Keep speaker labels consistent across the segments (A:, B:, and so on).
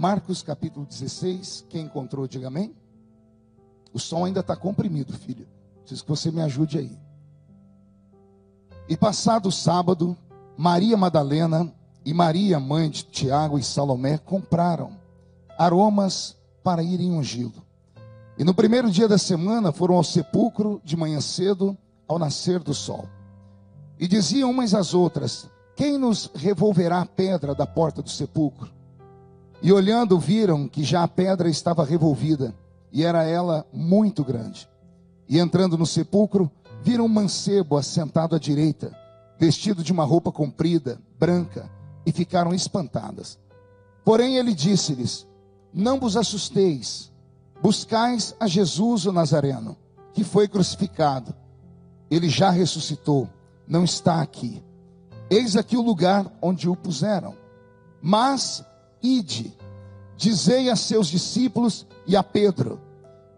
A: Marcos capítulo 16. Quem encontrou, diga amém. O som ainda está comprimido, filho. Preciso que você me ajude aí. E passado o sábado, Maria Madalena e Maria, mãe de Tiago e Salomé, compraram aromas para irem ungí-lo. E no primeiro dia da semana foram ao sepulcro de manhã cedo, ao nascer do sol. E diziam umas às outras: Quem nos revolverá a pedra da porta do sepulcro? E olhando, viram que já a pedra estava revolvida, e era ela muito grande. E entrando no sepulcro, viram um mancebo assentado à direita, vestido de uma roupa comprida, branca, e ficaram espantadas. Porém, ele disse-lhes: Não vos assusteis, buscais a Jesus o Nazareno, que foi crucificado. Ele já ressuscitou, não está aqui. Eis aqui o lugar onde o puseram. Mas ide, dizei a seus discípulos e a Pedro,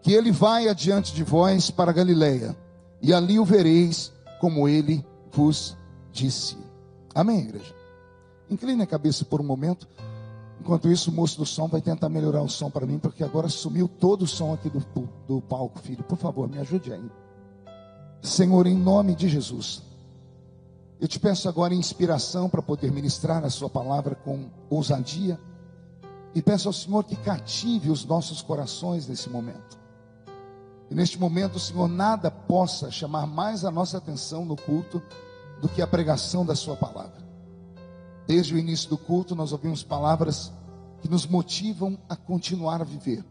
A: que ele vai adiante de vós para Galileia, e ali o vereis como ele vos disse. Amém, igreja? Incline a cabeça por um momento. Enquanto isso, o moço do som vai tentar melhorar o som para mim, porque agora sumiu todo o som aqui do, do palco, filho. Por favor, me ajude aí. Senhor, em nome de Jesus, eu te peço agora inspiração para poder ministrar a Sua palavra com ousadia. E peço ao Senhor que cative os nossos corações nesse momento. E neste momento, Senhor, nada possa chamar mais a nossa atenção no culto do que a pregação da Sua palavra. Desde o início do culto, nós ouvimos palavras que nos motivam a continuar a viver.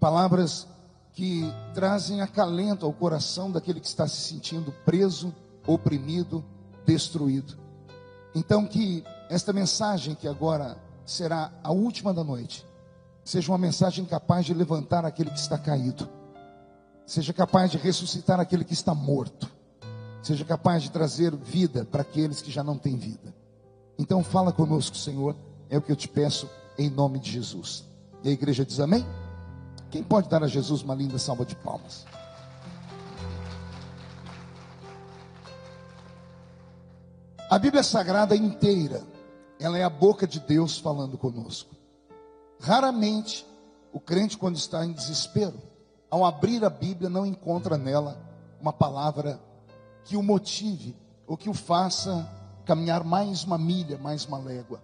A: Palavras que trazem acalento ao coração daquele que está se sentindo preso, oprimido, destruído. Então, que esta mensagem que agora será a última da noite, seja uma mensagem capaz de levantar aquele que está caído, seja capaz de ressuscitar aquele que está morto, seja capaz de trazer vida para aqueles que já não têm vida. Então fala conosco, Senhor, é o que eu te peço em nome de Jesus. E a igreja diz amém? Quem pode dar a Jesus uma linda salva de palmas? A Bíblia Sagrada inteira, ela é a boca de Deus falando conosco. Raramente o crente, quando está em desespero, ao abrir a Bíblia, não encontra nela uma palavra que o motive ou que o faça caminhar mais uma milha, mais uma légua.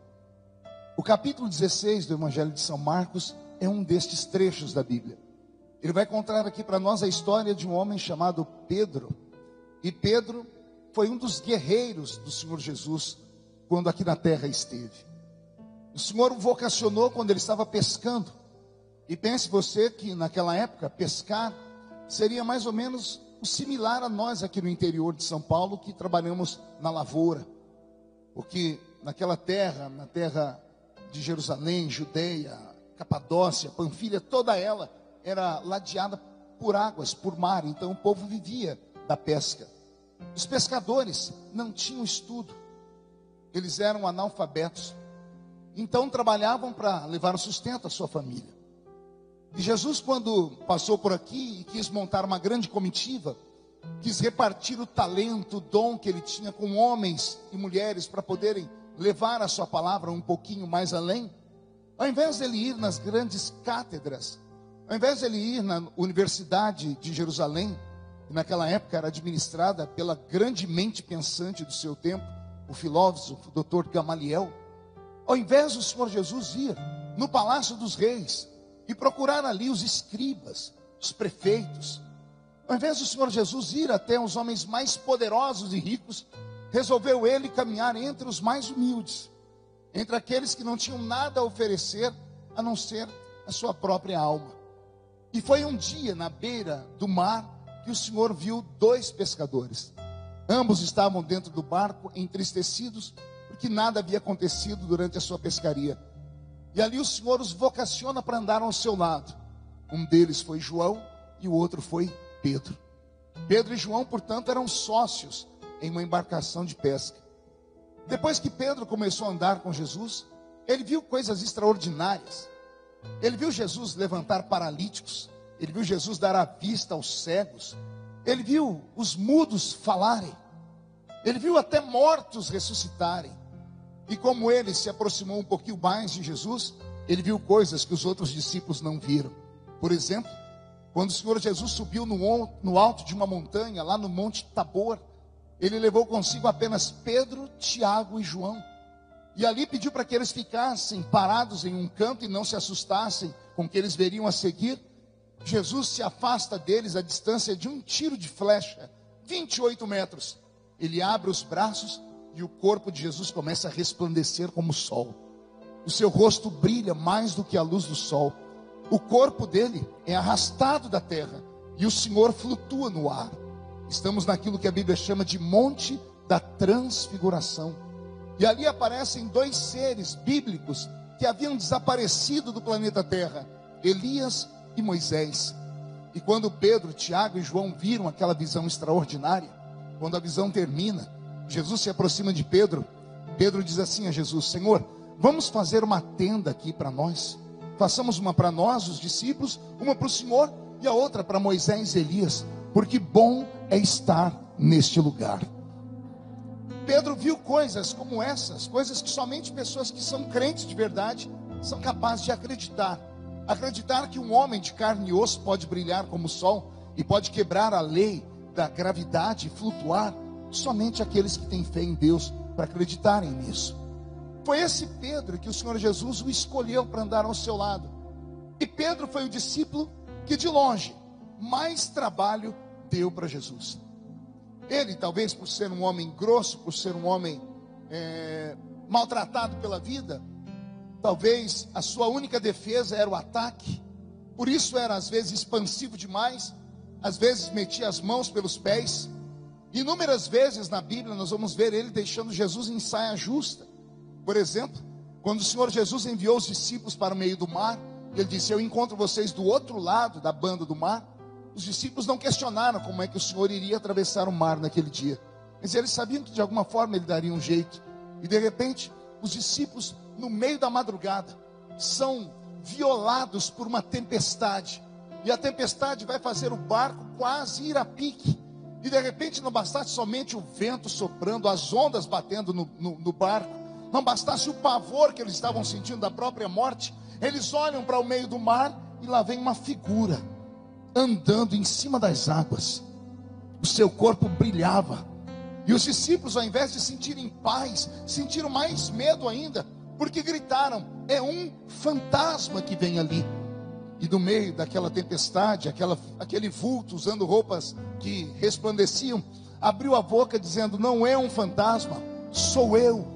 A: O capítulo 16 do Evangelho de São Marcos é um destes trechos da Bíblia. Ele vai contar aqui para nós a história de um homem chamado Pedro. E Pedro foi um dos guerreiros do Senhor Jesus quando aqui na terra esteve. O Senhor o vocacionou quando ele estava pescando. E pense você que naquela época pescar seria mais ou menos o similar a nós aqui no interior de São Paulo que trabalhamos na lavoura. Porque naquela terra, na terra de Jerusalém, Judeia, Capadócia, Panfilha, toda ela era ladeada por águas, por mar, então o povo vivia da pesca. Os pescadores não tinham estudo, eles eram analfabetos, então trabalhavam para levar o sustento à sua família. E Jesus, quando passou por aqui e quis montar uma grande comitiva, quis repartir o talento, o dom que ele tinha com homens e mulheres para poderem levar a sua palavra um pouquinho mais além, ao invés dele ir nas grandes cátedras, ao invés dele ir na Universidade de Jerusalém, que naquela época era administrada pela grande mente pensante do seu tempo, o filósofo Dr. Gamaliel, ao invés do Senhor Jesus ir no palácio dos reis e procurar ali os escribas, os prefeitos, ao invés do Senhor Jesus ir até os homens mais poderosos e ricos, resolveu ele caminhar entre os mais humildes, entre aqueles que não tinham nada a oferecer a não ser a sua própria alma. E foi um dia na beira do mar que o Senhor viu dois pescadores. Ambos estavam dentro do barco, entristecidos, porque nada havia acontecido durante a sua pescaria. E ali o Senhor os vocaciona para andar ao seu lado. Um deles foi João e o outro foi Pedro. Pedro e João, portanto, eram sócios em uma embarcação de pesca. Depois que Pedro começou a andar com Jesus, ele viu coisas extraordinárias. Ele viu Jesus levantar paralíticos, ele viu Jesus dar a vista aos cegos, ele viu os mudos falarem, ele viu até mortos ressuscitarem. E como ele se aproximou um pouquinho mais de Jesus, ele viu coisas que os outros discípulos não viram. Por exemplo, quando o Senhor Jesus subiu no, alto de uma montanha, lá no Monte Tabor, ele levou consigo apenas Pedro, Tiago e João. E ali pediu para que eles ficassem parados em um canto e não se assustassem com o que eles veriam a seguir. Jesus se afasta deles a distância de um tiro de flecha, 28 metros. Ele abre os braços e o corpo de Jesus começa a resplandecer como o sol. O seu rosto brilha mais do que a luz do sol. O corpo dele é arrastado da terra e o Senhor flutua no ar. Estamos naquilo que a Bíblia chama de Monte da Transfiguração. E ali aparecem dois seres bíblicos que haviam desaparecido do planeta Terra: Elias e Moisés. E quando Pedro, Tiago e João viram aquela visão extraordinária, quando a visão termina, Jesus se aproxima de Pedro. Pedro diz assim a Jesus: Senhor, vamos fazer uma tenda aqui para nós. Façamos uma para nós, os discípulos, uma para o Senhor e a outra para Moisés e Elias, porque bom é estar neste lugar. Pedro viu coisas como essas, coisas que somente pessoas que são crentes de verdade são capazes de acreditar. Acreditar que um homem de carne e osso pode brilhar como o sol e pode quebrar a lei da gravidade e flutuar. Somente aqueles que têm fé em Deus para acreditarem nisso. Foi esse Pedro que o Senhor Jesus o escolheu para andar ao seu lado. E Pedro foi o discípulo que de longe mais trabalho deu para Jesus. Ele, talvez por ser um homem grosso, por ser um homem é, maltratado pela vida, talvez a sua única defesa era o ataque, por isso era às vezes expansivo demais, às vezes metia as mãos pelos pés. Inúmeras vezes na Bíblia nós vamos ver ele deixando Jesus em saia justa. Por exemplo, quando o Senhor Jesus enviou os discípulos para o meio do mar, ele disse: Eu encontro vocês do outro lado da banda do mar. Os discípulos não questionaram como é que o Senhor iria atravessar o mar naquele dia. Mas eles sabiam que de alguma forma ele daria um jeito. E de repente, os discípulos, no meio da madrugada, são violados por uma tempestade. E a tempestade vai fazer o barco quase ir a pique. E de repente não bastasse somente o vento soprando, as ondas batendo no, no, no barco, não bastasse o pavor que eles estavam sentindo da própria morte, eles olham para o meio do mar e lá vem uma figura andando em cima das águas. O seu corpo brilhava. E os discípulos, ao invés de sentirem paz, sentiram mais medo ainda, porque gritaram: é um fantasma que vem ali. E no meio daquela tempestade, aquela, aquele vulto usando roupas que resplandeciam, abriu a boca dizendo: Não é um fantasma, sou eu.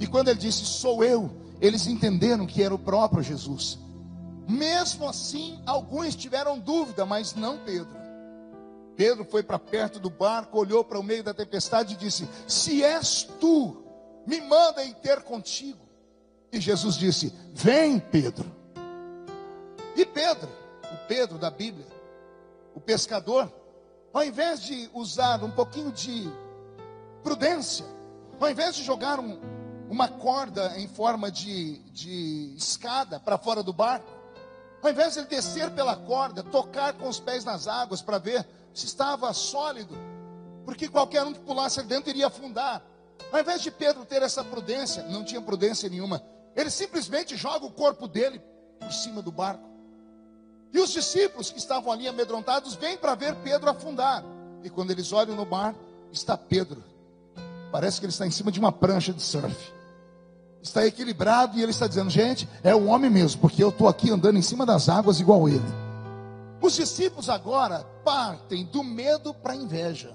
A: E quando ele disse: Sou eu, eles entenderam que era o próprio Jesus. Mesmo assim, alguns tiveram dúvida, mas não Pedro. Pedro foi para perto do barco, olhou para o meio da tempestade e disse: Se és tu, me manda ir ter contigo. E Jesus disse: Vem, Pedro. E Pedro, o Pedro da Bíblia, o pescador, ao invés de usar um pouquinho de prudência, ao invés de jogar um, uma corda em forma de, de escada para fora do barco, ao invés de ele descer pela corda, tocar com os pés nas águas para ver se estava sólido, porque qualquer um que pulasse ali dentro iria afundar. Ao invés de Pedro ter essa prudência, não tinha prudência nenhuma, ele simplesmente joga o corpo dele por cima do barco. E os discípulos que estavam ali amedrontados vêm para ver Pedro afundar. E quando eles olham no mar, está Pedro. Parece que ele está em cima de uma prancha de surf está equilibrado e ele está dizendo: gente, é o homem mesmo, porque eu estou aqui andando em cima das águas igual ele. Os discípulos agora partem do medo para a inveja,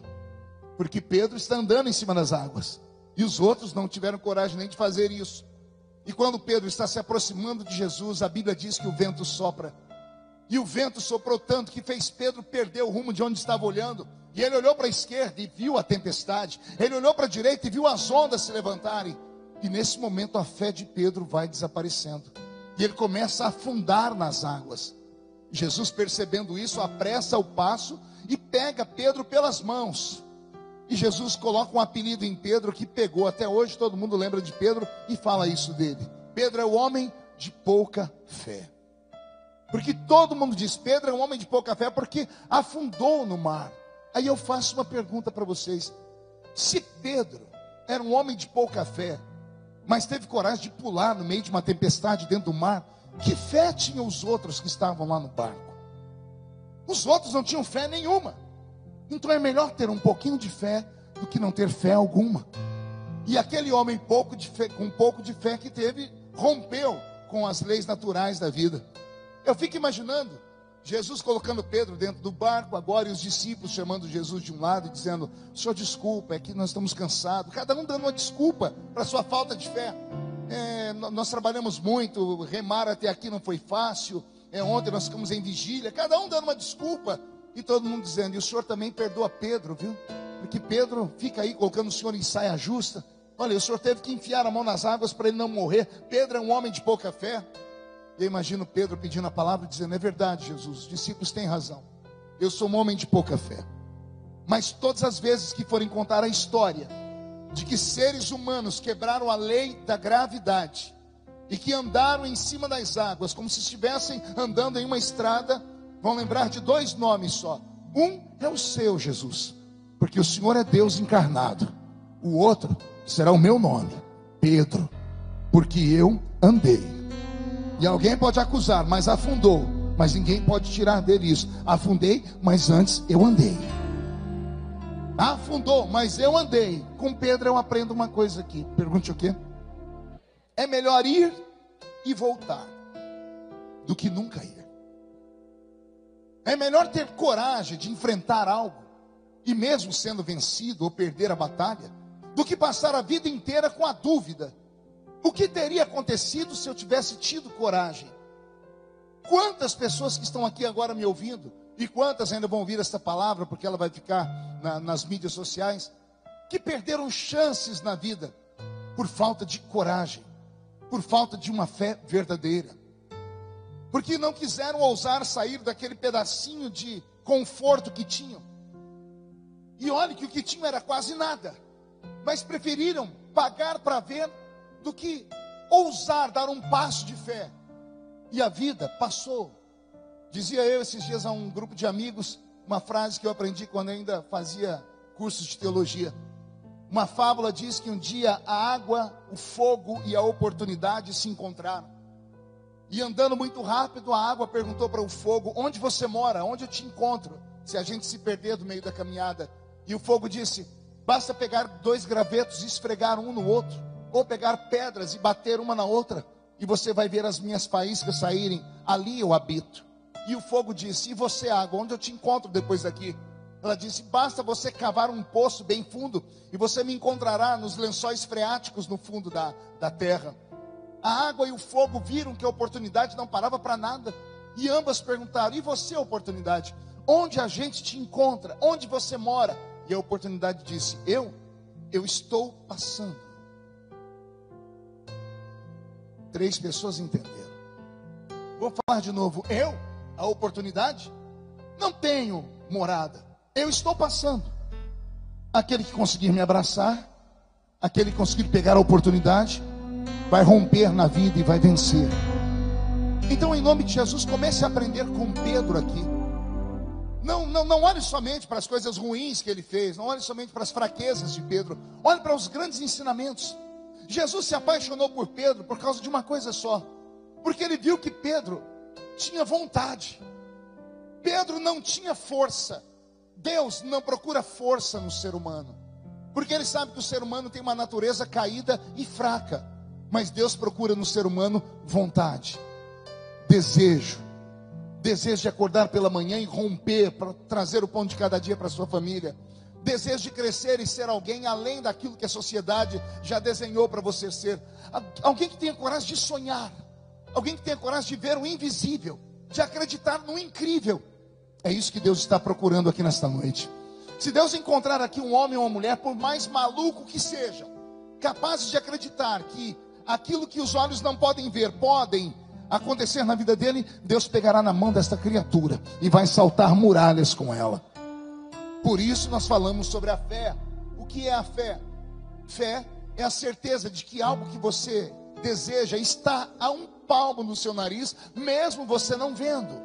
A: porque Pedro está andando em cima das águas e os outros não tiveram coragem nem de fazer isso. E quando Pedro está se aproximando de Jesus, a Bíblia diz que o vento sopra. E o vento soprou tanto que fez Pedro perder o rumo de onde estava olhando. E ele olhou para a esquerda e viu a tempestade. Ele olhou para a direita e viu as ondas se levantarem. E nesse momento a fé de Pedro vai desaparecendo. E ele começa a afundar nas águas. Jesus, percebendo isso, apressa o passo e pega Pedro pelas mãos. E Jesus coloca um apelido em Pedro que pegou. Até hoje todo mundo lembra de Pedro e fala isso dele. Pedro é o homem de pouca fé. Porque todo mundo diz: Pedro é um homem de pouca fé porque afundou no mar. Aí eu faço uma pergunta para vocês: se Pedro era um homem de pouca fé, mas teve coragem de pular no meio de uma tempestade dentro do mar. Que fé tinham os outros que estavam lá no barco? Os outros não tinham fé nenhuma. Então é melhor ter um pouquinho de fé do que não ter fé alguma. E aquele homem pouco de fé, com pouco de fé que teve, rompeu com as leis naturais da vida. Eu fico imaginando Jesus colocando Pedro dentro do barco agora e os discípulos chamando Jesus de um lado e dizendo: Senhor, desculpa, é que nós estamos cansados. Cada um dando uma desculpa para sua falta de fé. É, nós trabalhamos muito, remar até aqui não foi fácil. É, ontem nós ficamos em vigília, cada um dando uma desculpa. E todo mundo dizendo: E o Senhor também perdoa Pedro, viu? Porque Pedro fica aí colocando o Senhor em saia justa. Olha, o Senhor teve que enfiar a mão nas águas para ele não morrer. Pedro é um homem de pouca fé. Eu imagino Pedro pedindo a palavra dizendo: É verdade, Jesus, os discípulos têm razão. Eu sou um homem de pouca fé. Mas todas as vezes que forem contar a história de que seres humanos quebraram a lei da gravidade e que andaram em cima das águas, como se estivessem andando em uma estrada, vão lembrar de dois nomes só. Um é o seu, Jesus, porque o Senhor é Deus encarnado. O outro será o meu nome, Pedro, porque eu andei e alguém pode acusar, mas afundou. Mas ninguém pode tirar dele isso. Afundei, mas antes eu andei. Afundou, mas eu andei. Com Pedro eu aprendo uma coisa aqui. Pergunte o quê? É melhor ir e voltar do que nunca ir. É melhor ter coragem de enfrentar algo e mesmo sendo vencido ou perder a batalha, do que passar a vida inteira com a dúvida o que teria acontecido se eu tivesse tido coragem? Quantas pessoas que estão aqui agora me ouvindo, e quantas ainda vão ouvir esta palavra, porque ela vai ficar na, nas mídias sociais, que perderam chances na vida por falta de coragem, por falta de uma fé verdadeira, porque não quiseram ousar sair daquele pedacinho de conforto que tinham. E olhe que o que tinham era quase nada, mas preferiram pagar para ver do que ousar dar um passo de fé. E a vida passou. Dizia eu esses dias a um grupo de amigos uma frase que eu aprendi quando ainda fazia cursos de teologia. Uma fábula diz que um dia a água, o fogo e a oportunidade se encontraram. E andando muito rápido, a água perguntou para o fogo: Onde você mora? Onde eu te encontro? Se a gente se perder do meio da caminhada. E o fogo disse: Basta pegar dois gravetos e esfregar um no outro ou pegar pedras e bater uma na outra, e você vai ver as minhas faíscas saírem, ali eu habito. E o fogo disse: E você, água, onde eu te encontro depois daqui? Ela disse: Basta você cavar um poço bem fundo, e você me encontrará nos lençóis freáticos no fundo da, da terra. A água e o fogo viram que a oportunidade não parava para nada, e ambas perguntaram: E você, oportunidade? Onde a gente te encontra? Onde você mora? E a oportunidade disse: Eu, eu estou passando. Três pessoas entenderam. Vou falar de novo. Eu, a oportunidade, não tenho morada. Eu estou passando. Aquele que conseguir me abraçar, aquele que conseguir pegar a oportunidade, vai romper na vida e vai vencer. Então, em nome de Jesus, comece a aprender com Pedro aqui. Não, não, não olhe somente para as coisas ruins que ele fez, não olhe somente para as fraquezas de Pedro, olhe para os grandes ensinamentos. Jesus se apaixonou por Pedro por causa de uma coisa só, porque ele viu que Pedro tinha vontade. Pedro não tinha força. Deus não procura força no ser humano, porque ele sabe que o ser humano tem uma natureza caída e fraca, mas Deus procura no ser humano vontade, desejo, desejo de acordar pela manhã e romper para trazer o pão de cada dia para sua família desejo de crescer e ser alguém além daquilo que a sociedade já desenhou para você ser. Alguém que tenha coragem de sonhar, alguém que tenha coragem de ver o invisível, de acreditar no incrível. É isso que Deus está procurando aqui nesta noite. Se Deus encontrar aqui um homem ou uma mulher, por mais maluco que seja, capazes de acreditar que aquilo que os olhos não podem ver, podem acontecer na vida dele, Deus pegará na mão desta criatura e vai saltar muralhas com ela. Por isso nós falamos sobre a fé. O que é a fé? Fé é a certeza de que algo que você deseja está a um palmo no seu nariz, mesmo você não vendo,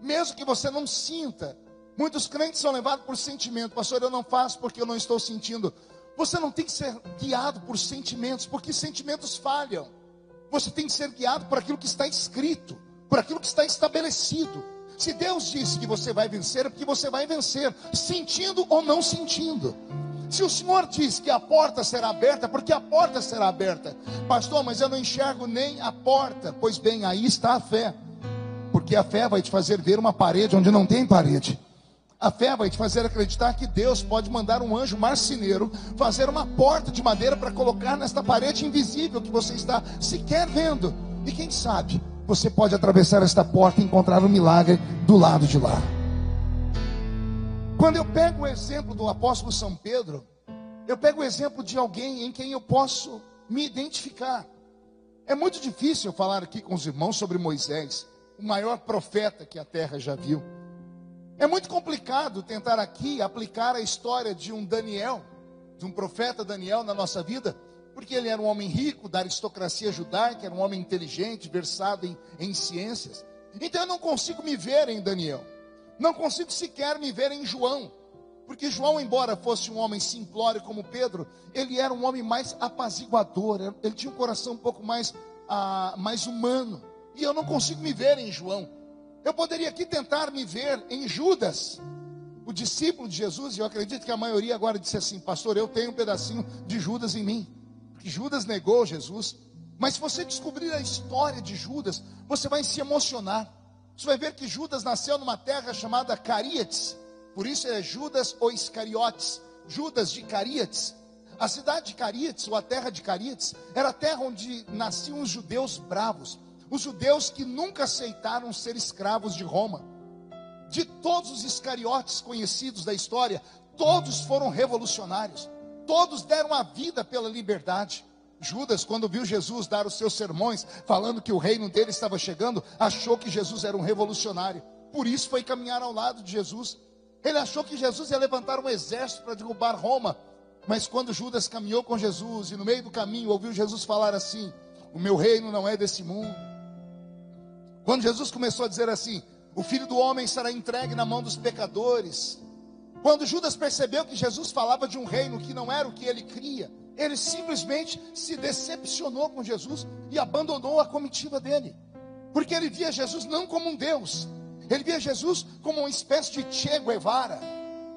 A: mesmo que você não sinta. Muitos crentes são levados por sentimento, pastor. Eu não faço porque eu não estou sentindo. Você não tem que ser guiado por sentimentos, porque sentimentos falham. Você tem que ser guiado por aquilo que está escrito, por aquilo que está estabelecido. Se Deus disse que você vai vencer, é porque você vai vencer, sentindo ou não sentindo. Se o Senhor diz que a porta será aberta, porque a porta será aberta. Pastor, mas eu não enxergo nem a porta. Pois bem, aí está a fé. Porque a fé vai te fazer ver uma parede onde não tem parede. A fé vai te fazer acreditar que Deus pode mandar um anjo marceneiro fazer uma porta de madeira para colocar nesta parede invisível que você está sequer vendo. E quem sabe você pode atravessar esta porta e encontrar um milagre do lado de lá. Quando eu pego o exemplo do apóstolo São Pedro, eu pego o exemplo de alguém em quem eu posso me identificar. É muito difícil falar aqui com os irmãos sobre Moisés, o maior profeta que a terra já viu. É muito complicado tentar aqui aplicar a história de um Daniel, de um profeta Daniel na nossa vida, porque ele era um homem rico da aristocracia judaica, era um homem inteligente, versado em, em ciências. Então eu não consigo me ver em Daniel, não consigo sequer me ver em João, porque João, embora fosse um homem simplório como Pedro, ele era um homem mais apaziguador, ele tinha um coração um pouco mais, ah, mais humano, e eu não consigo me ver em João. Eu poderia aqui tentar me ver em Judas, o discípulo de Jesus, e eu acredito que a maioria agora disse assim: Pastor, eu tenho um pedacinho de Judas em mim, porque Judas negou Jesus. Mas se você descobrir a história de Judas, você vai se emocionar. Você vai ver que Judas nasceu numa terra chamada Caríates, por isso é Judas ou Iscariotes, Judas de Caríates. A cidade de Caríates, ou a terra de Caríates, era a terra onde nasciam os judeus bravos os judeus que nunca aceitaram ser escravos de Roma. De todos os iscariotes conhecidos da história, todos foram revolucionários, todos deram a vida pela liberdade. Judas, quando viu Jesus dar os seus sermões, falando que o reino dele estava chegando, achou que Jesus era um revolucionário. Por isso foi caminhar ao lado de Jesus. Ele achou que Jesus ia levantar um exército para derrubar Roma. Mas quando Judas caminhou com Jesus e no meio do caminho ouviu Jesus falar assim: O meu reino não é desse mundo. Quando Jesus começou a dizer assim: O filho do homem será entregue na mão dos pecadores. Quando Judas percebeu que Jesus falava de um reino que não era o que ele cria, ele simplesmente se decepcionou com Jesus e abandonou a comitiva dele. Porque ele via Jesus não como um Deus, ele via Jesus como uma espécie de Che Guevara,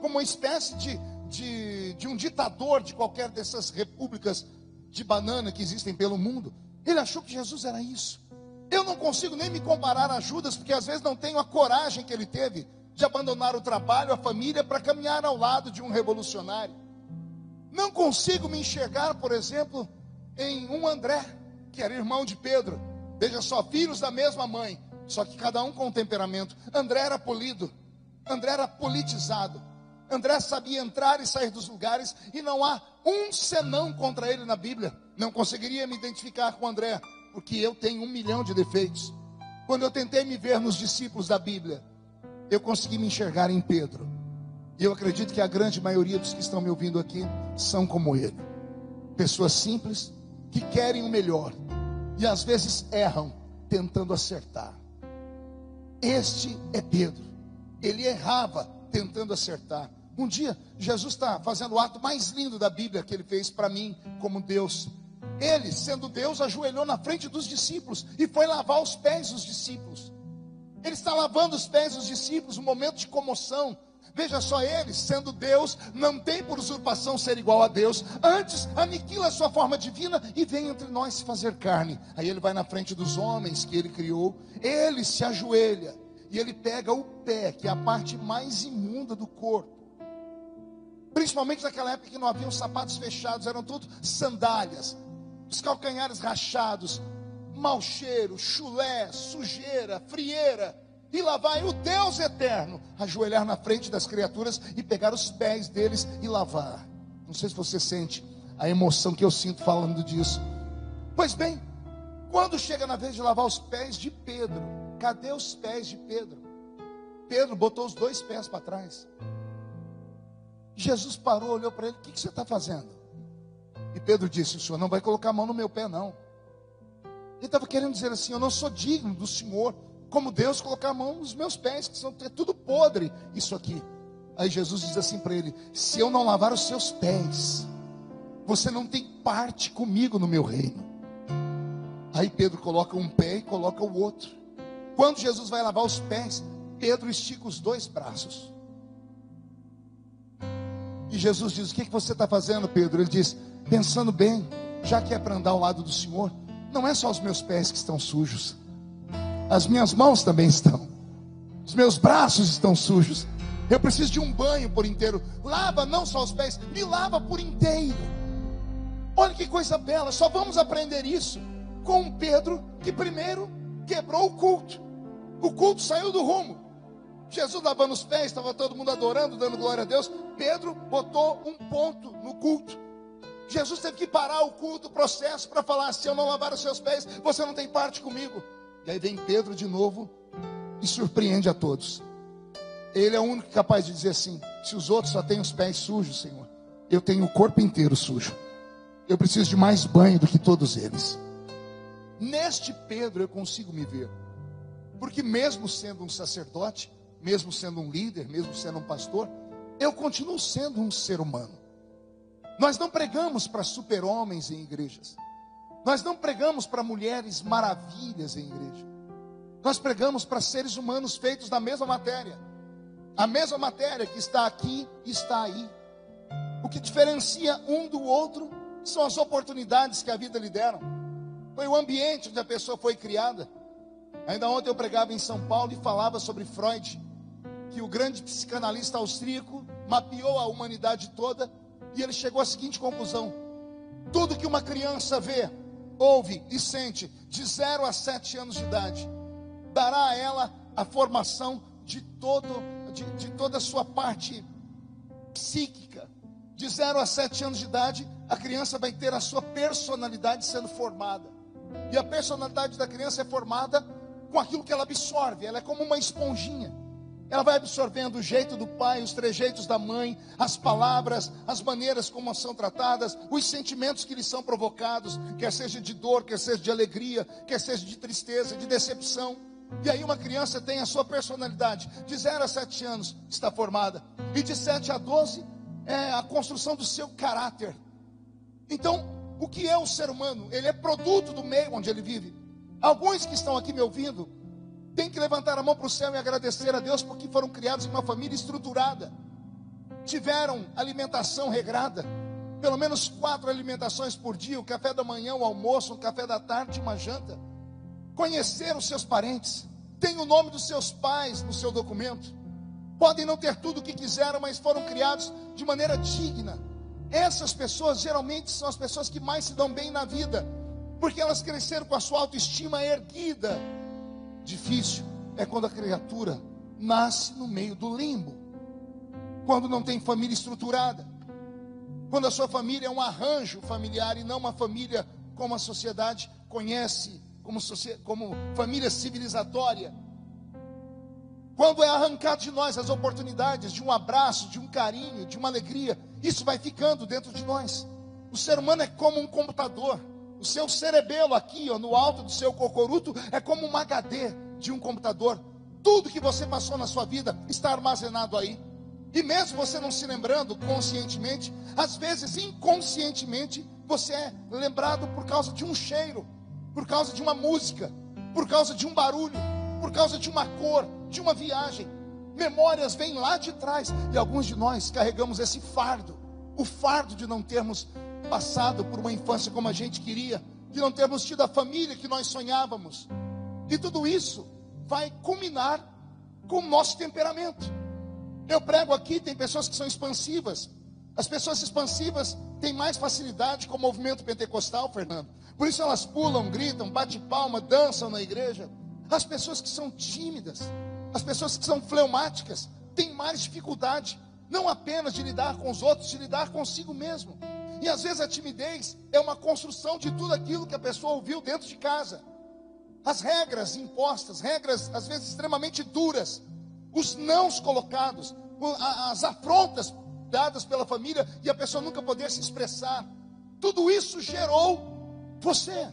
A: como uma espécie de, de, de um ditador de qualquer dessas repúblicas de banana que existem pelo mundo. Ele achou que Jesus era isso. Eu não consigo nem me comparar a Judas, porque às vezes não tenho a coragem que ele teve de abandonar o trabalho, a família, para caminhar ao lado de um revolucionário. Não consigo me enxergar, por exemplo, em um André, que era irmão de Pedro. Veja só, filhos da mesma mãe, só que cada um com um temperamento. André era polido, André era politizado. André sabia entrar e sair dos lugares, e não há um senão contra ele na Bíblia. Não conseguiria me identificar com André, porque eu tenho um milhão de defeitos. Quando eu tentei me ver nos discípulos da Bíblia, eu consegui me enxergar em Pedro. E eu acredito que a grande maioria dos que estão me ouvindo aqui são como ele. Pessoas simples que querem o melhor e às vezes erram tentando acertar. Este é Pedro. Ele errava tentando acertar. Um dia, Jesus está fazendo o ato mais lindo da Bíblia que ele fez para mim, como Deus. Ele, sendo Deus, ajoelhou na frente dos discípulos e foi lavar os pés dos discípulos. Ele está lavando os pés dos discípulos, um momento de comoção. Veja só, ele, sendo Deus, não tem por usurpação ser igual a Deus. Antes, aniquila a sua forma divina e vem entre nós se fazer carne. Aí ele vai na frente dos homens que ele criou. Ele se ajoelha e ele pega o pé, que é a parte mais imunda do corpo. Principalmente naquela época que não haviam sapatos fechados, eram tudo sandálias os calcanhares rachados, mau cheiro, chulé, sujeira, frieira. E lá vai o Deus eterno ajoelhar na frente das criaturas e pegar os pés deles e lavar. Não sei se você sente a emoção que eu sinto falando disso. Pois bem, quando chega na vez de lavar os pés de Pedro, cadê os pés de Pedro? Pedro botou os dois pés para trás. Jesus parou, olhou para ele: O que, que você está fazendo? E Pedro disse: O senhor não vai colocar a mão no meu pé, não. Ele estava querendo dizer assim: Eu não sou digno do senhor, como Deus, colocar a mão nos meus pés, que são é tudo podre, isso aqui. Aí Jesus diz assim para ele: Se eu não lavar os seus pés, Você não tem parte comigo no meu reino. Aí Pedro coloca um pé e coloca o outro. Quando Jesus vai lavar os pés, Pedro estica os dois braços. E Jesus diz: O que, que você está fazendo, Pedro? Ele diz: Pensando bem, já que é para andar ao lado do Senhor, não é só os meus pés que estão sujos, as minhas mãos também estão, os meus braços estão sujos. Eu preciso de um banho por inteiro. Lava não só os pés, me lava por inteiro. Olha que coisa bela, só vamos aprender isso com Pedro, que primeiro quebrou o culto. O culto saiu do rumo. Jesus lavando os pés, estava todo mundo adorando, dando glória a Deus. Pedro botou um ponto no culto. Jesus teve que parar o culto, o processo, para falar: se eu não lavar os seus pés, você não tem parte comigo. E aí vem Pedro de novo e surpreende a todos. Ele é o único capaz de dizer assim: se os outros só têm os pés sujos, Senhor, eu tenho o corpo inteiro sujo. Eu preciso de mais banho do que todos eles. Neste Pedro eu consigo me ver. Porque mesmo sendo um sacerdote, mesmo sendo um líder, mesmo sendo um pastor, eu continuo sendo um ser humano. Nós não pregamos para super-homens em igrejas. Nós não pregamos para mulheres maravilhas em igreja. Nós pregamos para seres humanos feitos da mesma matéria. A mesma matéria que está aqui está aí. O que diferencia um do outro são as oportunidades que a vida lhe deram. Foi o ambiente onde a pessoa foi criada. Ainda ontem eu pregava em São Paulo e falava sobre Freud, que o grande psicanalista austríaco mapeou a humanidade toda e ele chegou à seguinte conclusão: tudo que uma criança vê, ouve e sente de 0 a 7 anos de idade, dará a ela a formação de, todo, de, de toda a sua parte psíquica. De 0 a 7 anos de idade, a criança vai ter a sua personalidade sendo formada. E a personalidade da criança é formada com aquilo que ela absorve, ela é como uma esponjinha. Ela vai absorvendo o jeito do pai, os trejeitos da mãe, as palavras, as maneiras como são tratadas, os sentimentos que lhe são provocados, quer seja de dor, quer seja de alegria, quer seja de tristeza, de decepção. E aí uma criança tem a sua personalidade, de 0 a 7 anos está formada, e de 7 a 12 é a construção do seu caráter. Então, o que é o ser humano? Ele é produto do meio onde ele vive. Alguns que estão aqui me ouvindo tem que levantar a mão para o céu e agradecer a Deus porque foram criados em uma família estruturada. Tiveram alimentação regrada. Pelo menos quatro alimentações por dia: o café da manhã, o almoço, o café da tarde, uma janta. Conheceram seus parentes. Tem o nome dos seus pais no seu documento. Podem não ter tudo o que quiseram, mas foram criados de maneira digna. Essas pessoas geralmente são as pessoas que mais se dão bem na vida, porque elas cresceram com a sua autoestima erguida Difícil é quando a criatura nasce no meio do limbo, quando não tem família estruturada, quando a sua família é um arranjo familiar e não uma família como a sociedade conhece, como, como família civilizatória. Quando é arrancado de nós as oportunidades de um abraço, de um carinho, de uma alegria, isso vai ficando dentro de nós. O ser humano é como um computador. O seu cerebelo aqui, ó, no alto do seu cocoruto, é como um HD de um computador. Tudo que você passou na sua vida está armazenado aí. E mesmo você não se lembrando conscientemente, às vezes inconscientemente, você é lembrado por causa de um cheiro, por causa de uma música, por causa de um barulho, por causa de uma cor, de uma viagem. Memórias vêm lá de trás e alguns de nós carregamos esse fardo, o fardo de não termos passado por uma infância como a gente queria, de não termos tido a família que nós sonhávamos. E tudo isso vai culminar com o nosso temperamento. Eu prego aqui, tem pessoas que são expansivas. As pessoas expansivas têm mais facilidade com o movimento pentecostal, Fernando. Por isso elas pulam, gritam, bate palma, dançam na igreja. As pessoas que são tímidas, as pessoas que são fleumáticas, têm mais dificuldade, não apenas de lidar com os outros, de lidar consigo mesmo. E às vezes a timidez é uma construção de tudo aquilo que a pessoa ouviu dentro de casa. As regras impostas, regras às vezes extremamente duras, os nãos colocados, as afrontas dadas pela família e a pessoa nunca poder se expressar. Tudo isso gerou você.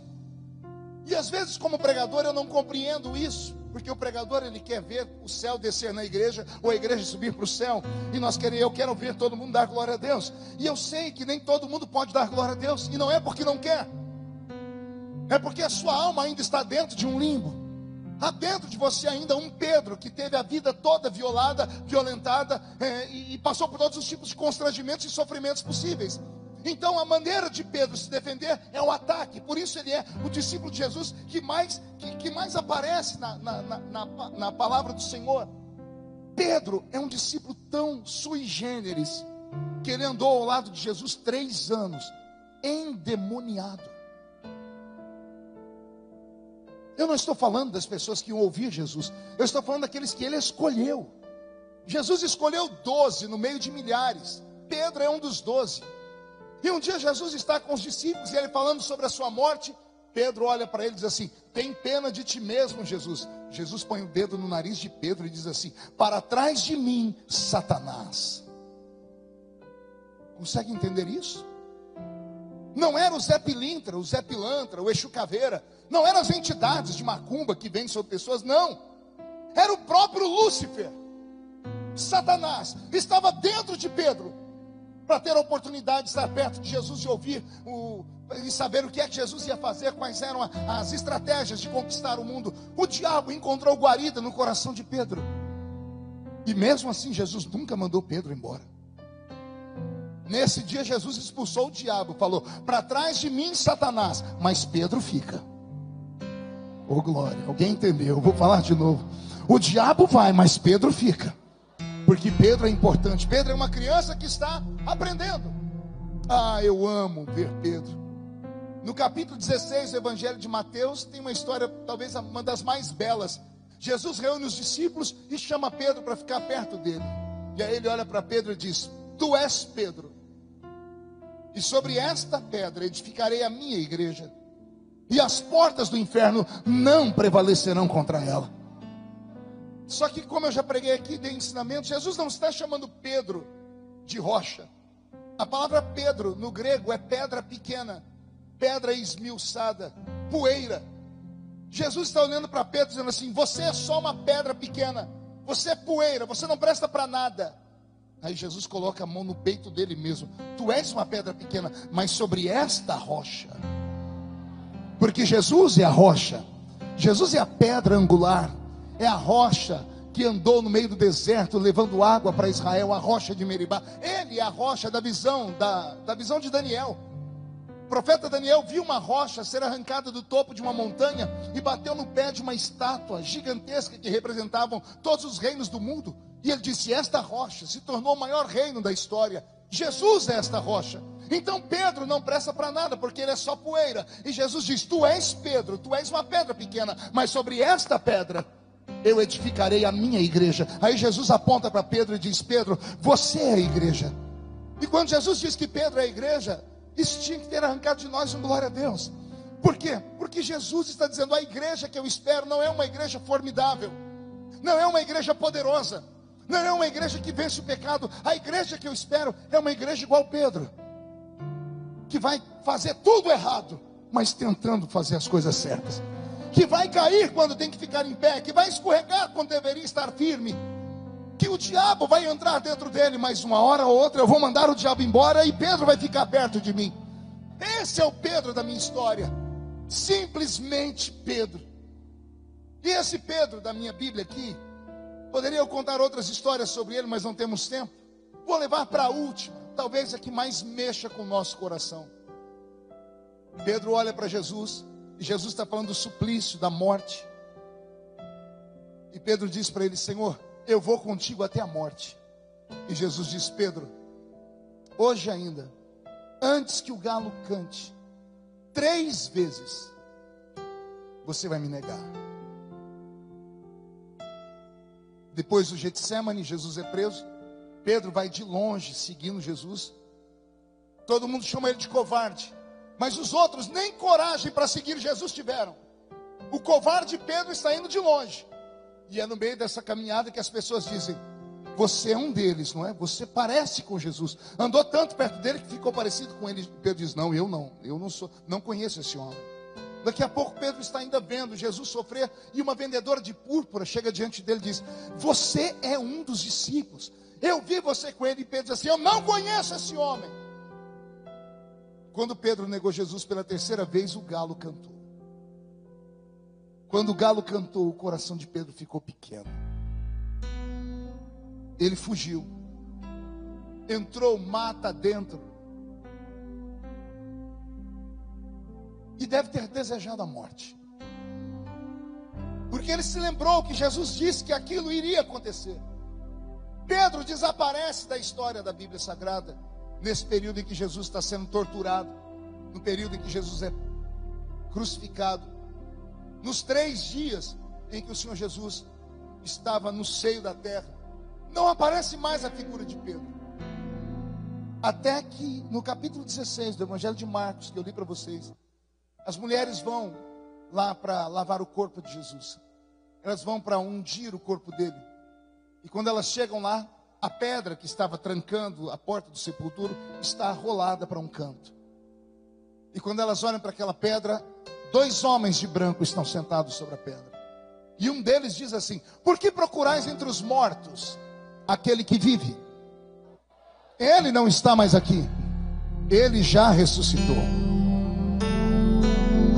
A: E às vezes, como pregador, eu não compreendo isso. Porque o pregador ele quer ver o céu descer na igreja ou a igreja subir para o céu. E nós queremos, eu quero ver todo mundo dar glória a Deus. E eu sei que nem todo mundo pode dar glória a Deus. E não é porque não quer. É porque a sua alma ainda está dentro de um limbo. Há dentro de você ainda um Pedro que teve a vida toda violada, violentada é, e, e passou por todos os tipos de constrangimentos e sofrimentos possíveis. Então a maneira de Pedro se defender é o ataque. Por isso ele é o discípulo de Jesus que mais, que, que mais aparece na, na, na, na, palavra do Senhor. Pedro é um discípulo tão sui generis que ele andou ao lado de Jesus três anos, endemoniado. Eu não estou falando das pessoas que iam ouvir Jesus, eu estou falando daqueles que ele escolheu. Jesus escolheu doze no meio de milhares. Pedro é um dos doze. E um dia Jesus está com os discípulos e ele falando sobre a sua morte. Pedro olha para ele e diz assim: Tem pena de ti mesmo, Jesus. Jesus põe o dedo no nariz de Pedro e diz assim: Para trás de mim, Satanás. Consegue entender isso? Não era o Zé Pilintra, o Zé Pilantra, o Exu Caveira. Não eram as entidades de macumba que vêm sobre pessoas, não. Era o próprio Lúcifer. Satanás estava dentro de Pedro para ter a oportunidade de estar perto de Jesus e ouvir o, e saber o que é que Jesus ia fazer, quais eram as estratégias de conquistar o mundo. O diabo encontrou guarida no coração de Pedro. E mesmo assim, Jesus nunca mandou Pedro embora. Nesse dia, Jesus expulsou o diabo, falou: Para trás de mim, Satanás, mas Pedro fica. Oh glória, alguém entendeu? Eu vou falar de novo. O diabo vai, mas Pedro fica. Porque Pedro é importante. Pedro é uma criança que está aprendendo. Ah, eu amo ver Pedro. No capítulo 16 do Evangelho de Mateus, tem uma história, talvez uma das mais belas. Jesus reúne os discípulos e chama Pedro para ficar perto dele. E aí ele olha para Pedro e diz: Tu és Pedro, e sobre esta pedra edificarei a minha igreja, e as portas do inferno não prevalecerão contra ela. Só que, como eu já preguei aqui, de ensinamento, Jesus não está chamando Pedro de rocha. A palavra Pedro no grego é pedra pequena, pedra esmiuçada, poeira. Jesus está olhando para Pedro dizendo assim: Você é só uma pedra pequena, você é poeira, você não presta para nada. Aí Jesus coloca a mão no peito dele mesmo. Tu és uma pedra pequena, mas sobre esta rocha. Porque Jesus é a rocha. Jesus é a pedra angular. É a rocha que andou no meio do deserto levando água para Israel, a rocha de Meribá. Ele é a rocha da visão, da, da visão de Daniel. O profeta Daniel viu uma rocha ser arrancada do topo de uma montanha e bateu no pé de uma estátua gigantesca que representavam todos os reinos do mundo. E ele disse: Esta rocha se tornou o maior reino da história. Jesus é esta rocha. Então Pedro não presta para nada, porque ele é só poeira. E Jesus diz: Tu és Pedro, tu és uma pedra pequena, mas sobre esta pedra eu edificarei a minha igreja. Aí Jesus aponta para Pedro e diz: Pedro, você é a igreja. E quando Jesus diz que Pedro é a igreja, isso tinha que ter arrancado de nós um glória a Deus. Por quê? Porque Jesus está dizendo: a igreja que eu espero não é uma igreja formidável, não é uma igreja poderosa não é uma igreja que vence o pecado. A igreja que eu espero é uma igreja igual Pedro, que vai fazer tudo errado, mas tentando fazer as coisas certas. Que vai cair quando tem que ficar em pé, que vai escorregar quando deveria estar firme. Que o diabo vai entrar dentro dele, mas uma hora ou outra eu vou mandar o diabo embora e Pedro vai ficar perto de mim. Esse é o Pedro da minha história. Simplesmente Pedro. E esse Pedro da minha Bíblia aqui, Poderia eu contar outras histórias sobre ele, mas não temos tempo. Vou levar para a última, talvez a que mais mexa com o nosso coração. Pedro olha para Jesus, Jesus está falando do suplício, da morte. E Pedro diz para ele: Senhor, eu vou contigo até a morte. E Jesus diz: Pedro, hoje ainda, antes que o galo cante, três vezes, você vai me negar. Depois do Getsemane, Jesus é preso. Pedro vai de longe seguindo Jesus. Todo mundo chama ele de covarde. Mas os outros nem coragem para seguir Jesus tiveram. O covarde Pedro está indo de longe. E é no meio dessa caminhada que as pessoas dizem: Você é um deles, não é? Você parece com Jesus. Andou tanto perto dele que ficou parecido com ele. Pedro diz: Não, eu não. Eu não sou. Não conheço esse homem. Daqui a pouco Pedro está ainda vendo Jesus sofrer e uma vendedora de púrpura chega diante dele e diz: Você é um dos discípulos. Eu vi você com ele. E Pedro diz assim: Eu não conheço esse homem. Quando Pedro negou Jesus pela terceira vez, o galo cantou. Quando o galo cantou, o coração de Pedro ficou pequeno. Ele fugiu, entrou mata dentro, e deve ter desejado a morte. Porque ele se lembrou que Jesus disse que aquilo iria acontecer. Pedro desaparece da história da Bíblia Sagrada nesse período em que Jesus está sendo torturado, no período em que Jesus é crucificado, nos três dias em que o Senhor Jesus estava no seio da terra, não aparece mais a figura de Pedro. Até que no capítulo 16 do Evangelho de Marcos, que eu li para vocês, as mulheres vão lá para lavar o corpo de Jesus. Elas vão para ungir o corpo dele. E quando elas chegam lá, a pedra que estava trancando a porta do sepulturo está rolada para um canto. E quando elas olham para aquela pedra, dois homens de branco estão sentados sobre a pedra. E um deles diz assim: Por que procurais entre os mortos aquele que vive? Ele não está mais aqui, ele já ressuscitou.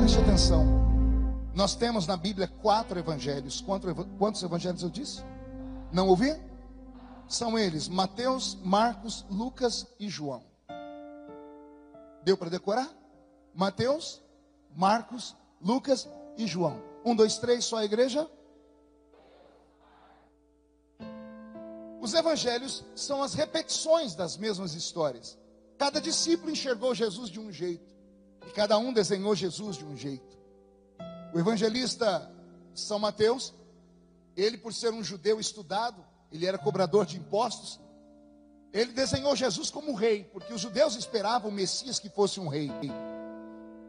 A: Preste atenção. Nós temos na Bíblia quatro evangelhos. Quantos evangelhos eu disse? Não ouvi? São eles Mateus, Marcos, Lucas e João. Deu para decorar? Mateus, Marcos, Lucas e João. Um, dois, três, só a igreja? Os evangelhos são as repetições das mesmas histórias. Cada discípulo enxergou Jesus de um jeito. E cada um desenhou Jesus de um jeito. O evangelista São Mateus, ele por ser um judeu estudado, ele era cobrador de impostos, ele desenhou Jesus como rei, porque os judeus esperavam o Messias que fosse um rei.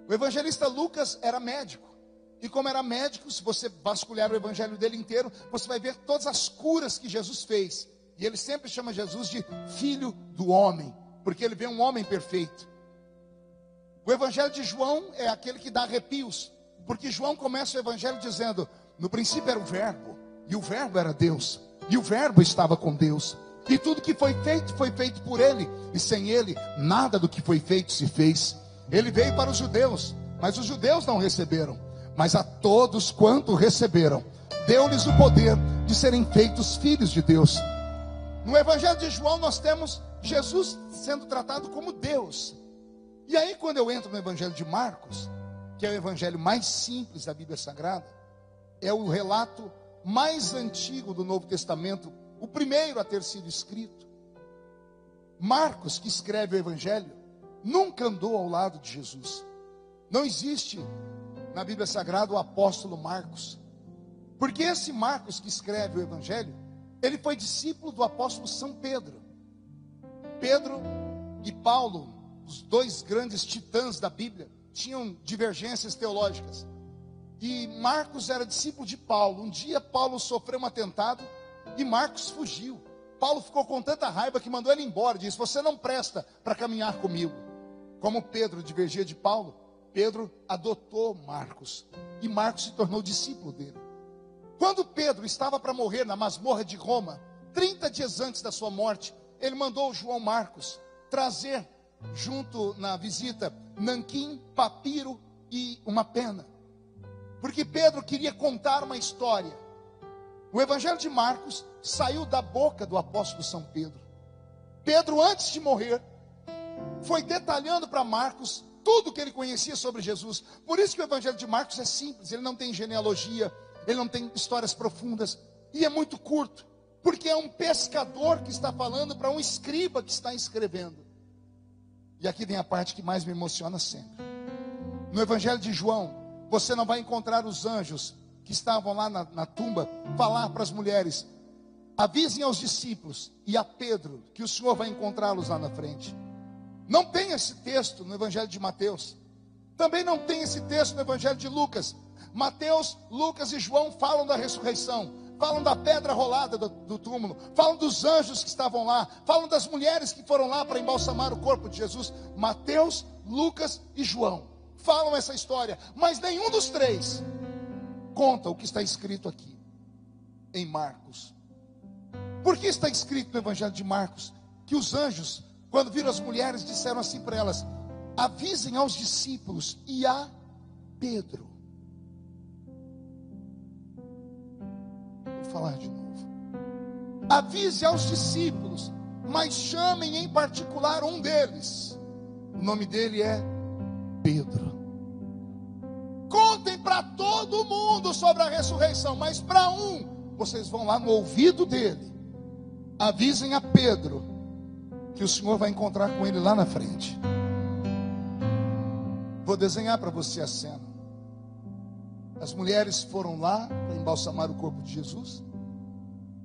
A: O evangelista Lucas era médico. E como era médico, se você vasculhar o evangelho dele inteiro, você vai ver todas as curas que Jesus fez. E ele sempre chama Jesus de filho do homem, porque ele vê um homem perfeito. O evangelho de João é aquele que dá arrepios, porque João começa o evangelho dizendo: No princípio era o Verbo, e o Verbo era Deus, e o Verbo estava com Deus, e tudo que foi feito foi feito por Ele, e sem Ele nada do que foi feito se fez. Ele veio para os judeus, mas os judeus não receberam, mas a todos quanto receberam, deu-lhes o poder de serem feitos filhos de Deus. No Evangelho de João, nós temos Jesus sendo tratado como Deus. E aí, quando eu entro no Evangelho de Marcos, que é o evangelho mais simples da Bíblia Sagrada, é o relato mais antigo do Novo Testamento, o primeiro a ter sido escrito. Marcos, que escreve o evangelho, nunca andou ao lado de Jesus. Não existe na Bíblia Sagrada o apóstolo Marcos. Porque esse Marcos que escreve o evangelho, ele foi discípulo do apóstolo São Pedro. Pedro e Paulo os dois grandes titãs da Bíblia tinham divergências teológicas. E Marcos era discípulo de Paulo. Um dia Paulo sofreu um atentado e Marcos fugiu. Paulo ficou com tanta raiva que mandou ele embora. Disse: Você não presta para caminhar comigo. Como Pedro divergia de Paulo, Pedro adotou Marcos. E Marcos se tornou discípulo dele. Quando Pedro estava para morrer na masmorra de Roma, 30 dias antes da sua morte, ele mandou João Marcos trazer junto na visita nanquim, papiro e uma pena. Porque Pedro queria contar uma história. O Evangelho de Marcos saiu da boca do apóstolo São Pedro. Pedro, antes de morrer, foi detalhando para Marcos tudo que ele conhecia sobre Jesus. Por isso que o Evangelho de Marcos é simples, ele não tem genealogia, ele não tem histórias profundas e é muito curto, porque é um pescador que está falando para um escriba que está escrevendo. E aqui vem a parte que mais me emociona sempre. No Evangelho de João, você não vai encontrar os anjos que estavam lá na, na tumba falar para as mulheres: avisem aos discípulos e a Pedro que o Senhor vai encontrá-los lá na frente. Não tem esse texto no Evangelho de Mateus. Também não tem esse texto no Evangelho de Lucas. Mateus, Lucas e João falam da ressurreição falam da pedra rolada do, do, túmulo, falam dos anjos que estavam lá, falam das mulheres que foram lá para embalsamar o corpo de Jesus. Mateus, Lucas e João falam essa história, mas nenhum dos três conta o que está escrito aqui em Marcos. Por que está escrito no Evangelho de Marcos que os anjos, quando viram as mulheres, disseram assim para elas: avisem aos discípulos e a Pedro. Vou falar de novo. Avise aos discípulos, mas chamem em particular um deles. O nome dele é Pedro. Para todo mundo sobre a ressurreição, mas para um, vocês vão lá no ouvido dele. Avisem a Pedro que o Senhor vai encontrar com ele lá na frente. Vou desenhar para você a cena. As mulheres foram lá para embalsamar o corpo de Jesus.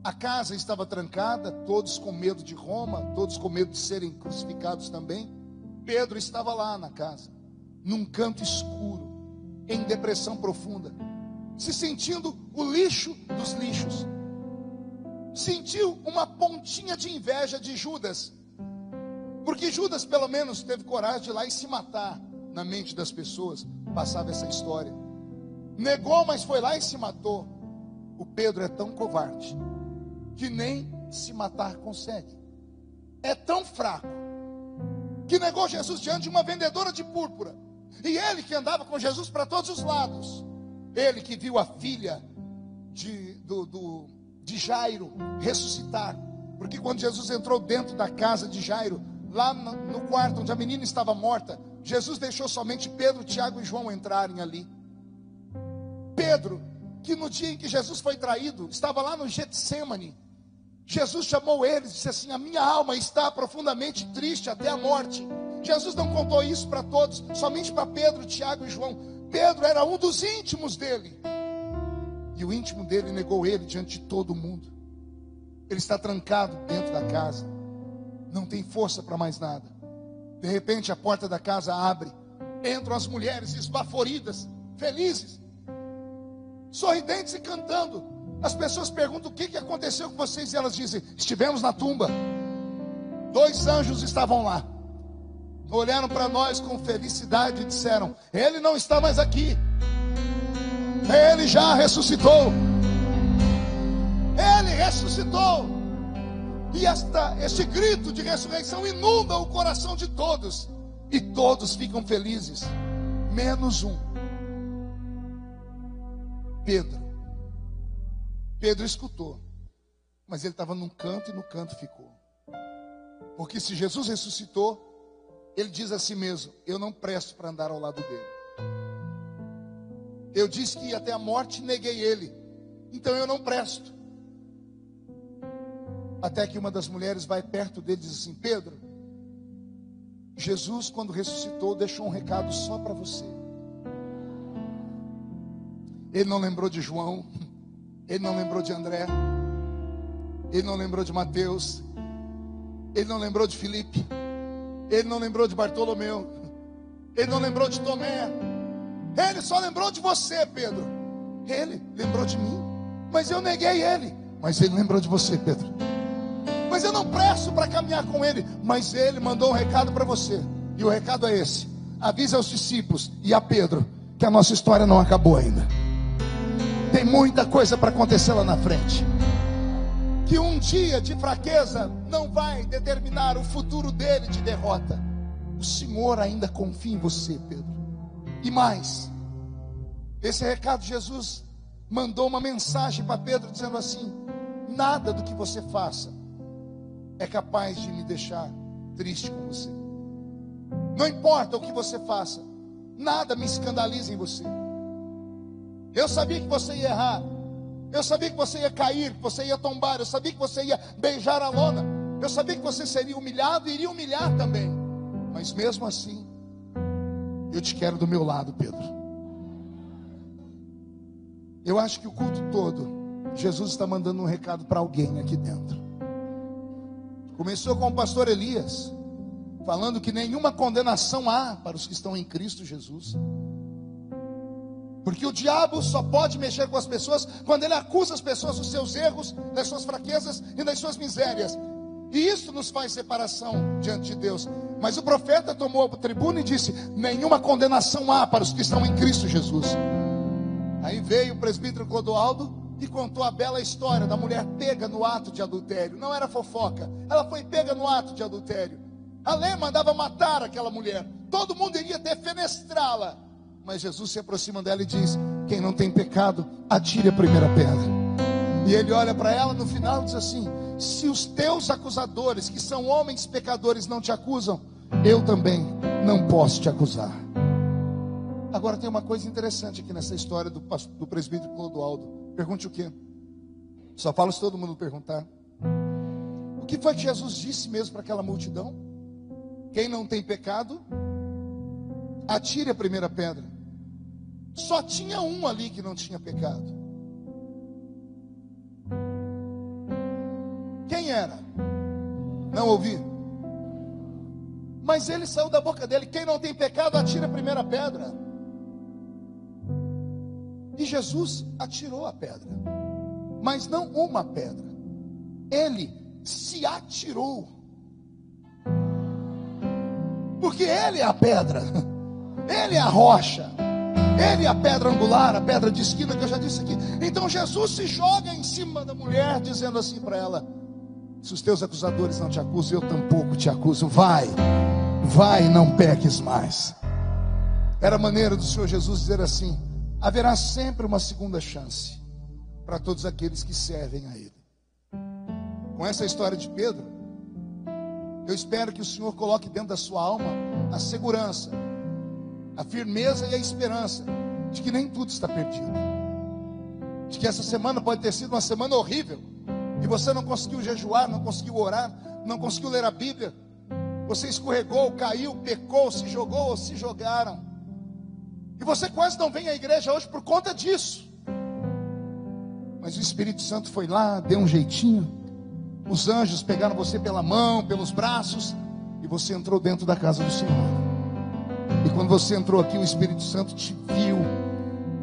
A: A casa estava trancada, todos com medo de Roma, todos com medo de serem crucificados também. Pedro estava lá na casa, num canto escuro, em depressão profunda, se sentindo o lixo dos lixos. Sentiu uma pontinha de inveja de Judas, porque Judas, pelo menos, teve coragem de ir lá e se matar na mente das pessoas. Passava essa história. Negou, mas foi lá e se matou. O Pedro é tão covarde que nem se matar consegue. É tão fraco que negou Jesus diante de uma vendedora de púrpura. E ele que andava com Jesus para todos os lados. Ele que viu a filha de, do, do, de Jairo ressuscitar. Porque quando Jesus entrou dentro da casa de Jairo, lá no, quarto onde a menina estava morta, Jesus deixou somente Pedro, Tiago e João entrarem ali. Pedro, que no dia em que Jesus foi traído, estava lá no Getsemane. Jesus chamou eles e disse assim: A minha alma está profundamente triste até a morte. Jesus não contou isso para todos, somente para Pedro, Tiago e João. Pedro era um dos íntimos dele. E o íntimo dele negou ele diante de todo mundo. Ele está trancado dentro da casa. Não tem força para mais nada. De repente a porta da casa abre. Entram as mulheres esbaforidas, felizes, sorridentes e cantando. As pessoas perguntam o que, que aconteceu com vocês e elas dizem: estivemos na tumba. Dois anjos estavam lá. Olharam para nós com felicidade e disseram: Ele não está mais aqui. Ele já ressuscitou. Ele ressuscitou. E esta, este grito de ressurreição inunda o coração de todos. E todos ficam felizes, menos um. Pedro. Pedro escutou, mas ele estava num canto e no canto ficou. Porque se Jesus ressuscitou, ele diz a si mesmo: Eu não presto para andar ao lado dele. Eu disse que até a morte neguei ele, então eu não presto. Até que uma das mulheres vai perto dele e diz assim: Pedro, Jesus, quando ressuscitou, deixou um recado só para você. Ele não lembrou de João, ele não lembrou de André, ele não lembrou de Mateus, ele não lembrou de Filipe, ele não lembrou de Bartolomeu, ele não lembrou de Tomé, ele só lembrou de você, Pedro. Ele lembrou de mim, mas eu neguei ele, mas ele lembrou de você, Pedro mas eu não presto para caminhar com ele. Mas ele mandou um recado para você, e o recado é esse: avisa aos discípulos e a Pedro que a nossa história não acabou ainda. Tem muita coisa para acontecer lá na frente. Que um dia de fraqueza não vai determinar o futuro dele de derrota. O Senhor ainda confia em você, Pedro. E mais, esse recado Jesus mandou uma mensagem para Pedro dizendo assim: nada do que você faça é capaz de me deixar triste com você. Não importa o que você faça, nada me escandaliza em você. Eu sabia que você ia errar, eu sabia que você ia cair, que você ia tombar, eu sabia que você ia beijar a lona, eu sabia que você seria humilhado e iria humilhar também, mas mesmo assim, eu te quero do meu lado, Pedro. Eu acho que o culto todo, Jesus está mandando um recado para alguém aqui dentro. Começou com o pastor Elias, falando que nenhuma condenação há para os que estão em Cristo Jesus. Porque o diabo só pode mexer com as pessoas quando ele acusa as pessoas dos seus erros, das suas fraquezas e das suas misérias. E isso nos faz separação diante de Deus. Mas o profeta tomou a tribuna e disse: Nenhuma condenação há para os que estão em Cristo Jesus. Aí veio o presbítero Clodoaldo e contou a bela história da mulher pega no ato de adultério. Não era fofoca, ela foi pega no ato de adultério. A lei mandava matar aquela mulher, todo mundo iria defenestrá-la. Mas Jesus se aproxima dela e diz: Quem não tem pecado, atire a primeira pedra. E ele olha para ela no final e diz assim: Se os teus acusadores, que são homens pecadores, não te acusam, eu também não posso te acusar. Agora tem uma coisa interessante aqui nessa história do, do presbítero Clodoaldo. Pergunte o quê? Só falo se todo mundo perguntar. O que foi que Jesus disse mesmo para aquela multidão? Quem não tem pecado, atire a primeira pedra. Só tinha um ali que não tinha pecado. Quem era? Não ouvi. Mas ele saiu da boca dele: quem não tem pecado, atira a primeira pedra. E Jesus atirou a pedra, mas não uma pedra. Ele se atirou. Porque ele é a pedra, ele é a rocha, ele é a pedra angular, a pedra de esquina que eu já disse aqui. Então Jesus se joga em cima da mulher, dizendo assim para ela: se os teus acusadores não te acusam, eu tampouco te acuso. Vai, vai não peques mais. Era a maneira do Senhor Jesus dizer assim: haverá sempre uma segunda chance para todos aqueles que servem a Ele. Com essa história de Pedro, eu espero que o Senhor coloque dentro da sua alma a segurança, a firmeza e a esperança de que nem tudo está perdido. De que essa semana pode ter sido uma semana horrível e você não conseguiu jejuar, não conseguiu orar, não conseguiu ler a Bíblia, você escorregou, caiu, pecou, se jogou ou se jogaram. E você quase não vem à igreja hoje por conta disso. Mas o Espírito Santo foi lá, deu um jeitinho. Os anjos pegaram você pela mão, pelos braços, e você entrou dentro da casa do Senhor. Quando você entrou aqui, o Espírito Santo te viu,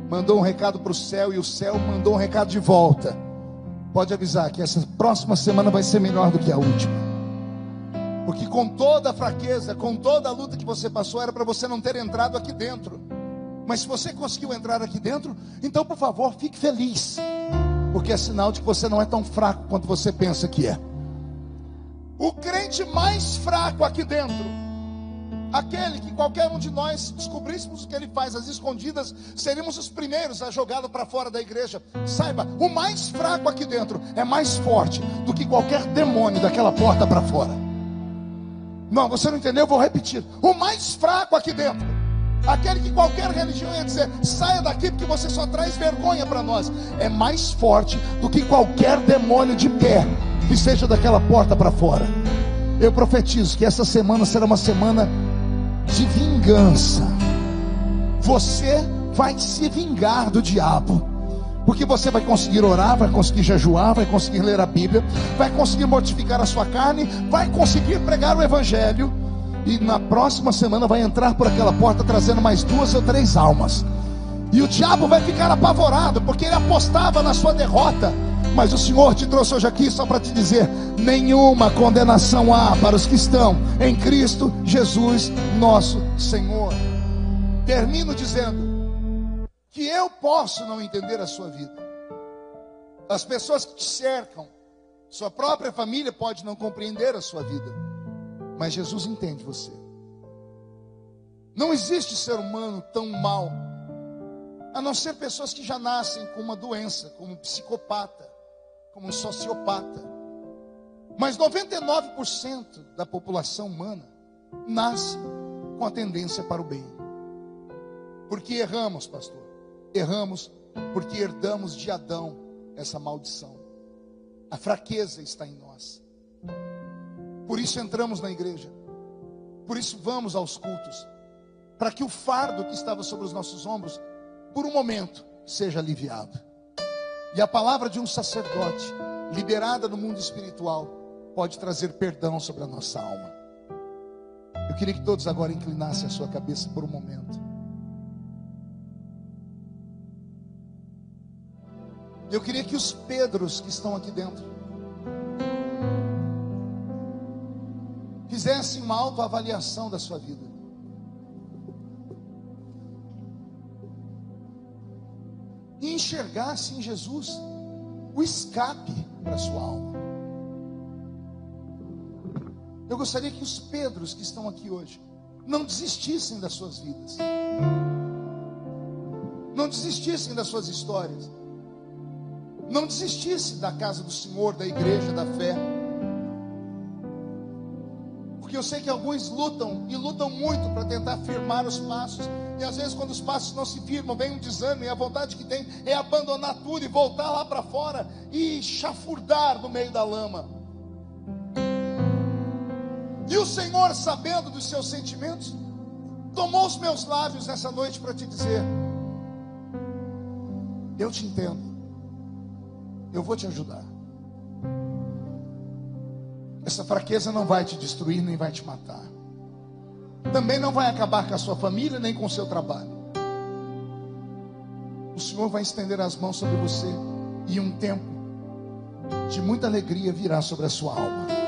A: mandou um recado para o céu, e o céu mandou um recado de volta pode avisar que essa próxima semana vai ser melhor do que a última. Porque com toda a fraqueza, com toda a luta que você passou, era para você não ter entrado aqui dentro. Mas se você conseguiu entrar aqui dentro, então por favor, fique feliz. Porque é sinal de que você não é tão fraco quanto você pensa que é. O crente mais fraco aqui dentro aquele que qualquer um de nós descobríssemos o que ele faz às escondidas, seríamos os primeiros a jogá-lo para fora da igreja. Saiba, o mais fraco aqui dentro é mais forte do que qualquer demônio daquela porta para fora. Não, você não entendeu? Eu vou repetir. O mais fraco aqui dentro, aquele que qualquer religião ia dizer, saia daqui porque você só traz vergonha para nós, é mais forte do que qualquer demônio de pé que seja daquela porta para fora. Eu profetizo que essa semana será uma semana de vingança. Você vai se vingar do diabo. Porque você vai conseguir orar, vai conseguir jejuar, vai conseguir ler a Bíblia, vai conseguir mortificar a sua carne, vai conseguir pregar o Evangelho. E na próxima semana vai entrar por aquela porta trazendo mais duas ou três almas. E o diabo vai ficar apavorado, porque ele apostava na sua derrota. Mas o Senhor te trouxe hoje aqui só para te dizer: nenhuma condenação há para os que estão em Cristo Jesus, nosso Senhor. Termino dizendo que eu posso não entender a sua vida. As pessoas que te cercam, sua própria família pode não compreender a sua vida, mas Jesus entende você. Não existe ser humano tão mal, a não ser pessoas que já nascem com uma doença, como um psicopata como um sociopata. Mas 99% da população humana nasce com a tendência para o bem. Porque erramos, pastor. Erramos porque herdamos de Adão essa maldição. A fraqueza está em nós. Por isso entramos na igreja. Por isso vamos aos cultos. Para que o fardo que estava sobre os nossos ombros, por um momento, seja aliviado. E a palavra de um sacerdote, liberada no mundo espiritual, pode trazer perdão sobre a nossa alma. Eu queria que todos agora inclinassem a sua cabeça por um momento. Eu queria que os Pedros que estão aqui dentro fizessem uma autoavaliação da sua vida. E enxergassem em Jesus o escape para a sua alma. Eu gostaria que os Pedros que estão aqui hoje não desistissem das suas vidas, não desistissem das suas histórias, não desistissem da casa do Senhor, da igreja, da fé. Porque eu sei que alguns lutam e lutam muito para tentar firmar os passos. E às vezes, quando os passos não se firmam, vem um desânimo, e a vontade que tem é abandonar tudo e voltar lá para fora e chafurdar no meio da lama. E o Senhor, sabendo dos seus sentimentos, tomou os meus lábios nessa noite para te dizer: Eu te entendo, eu vou te ajudar. Essa fraqueza não vai te destruir nem vai te matar. Também não vai acabar com a sua família nem com o seu trabalho. O Senhor vai estender as mãos sobre você e um tempo de muita alegria virá sobre a sua alma.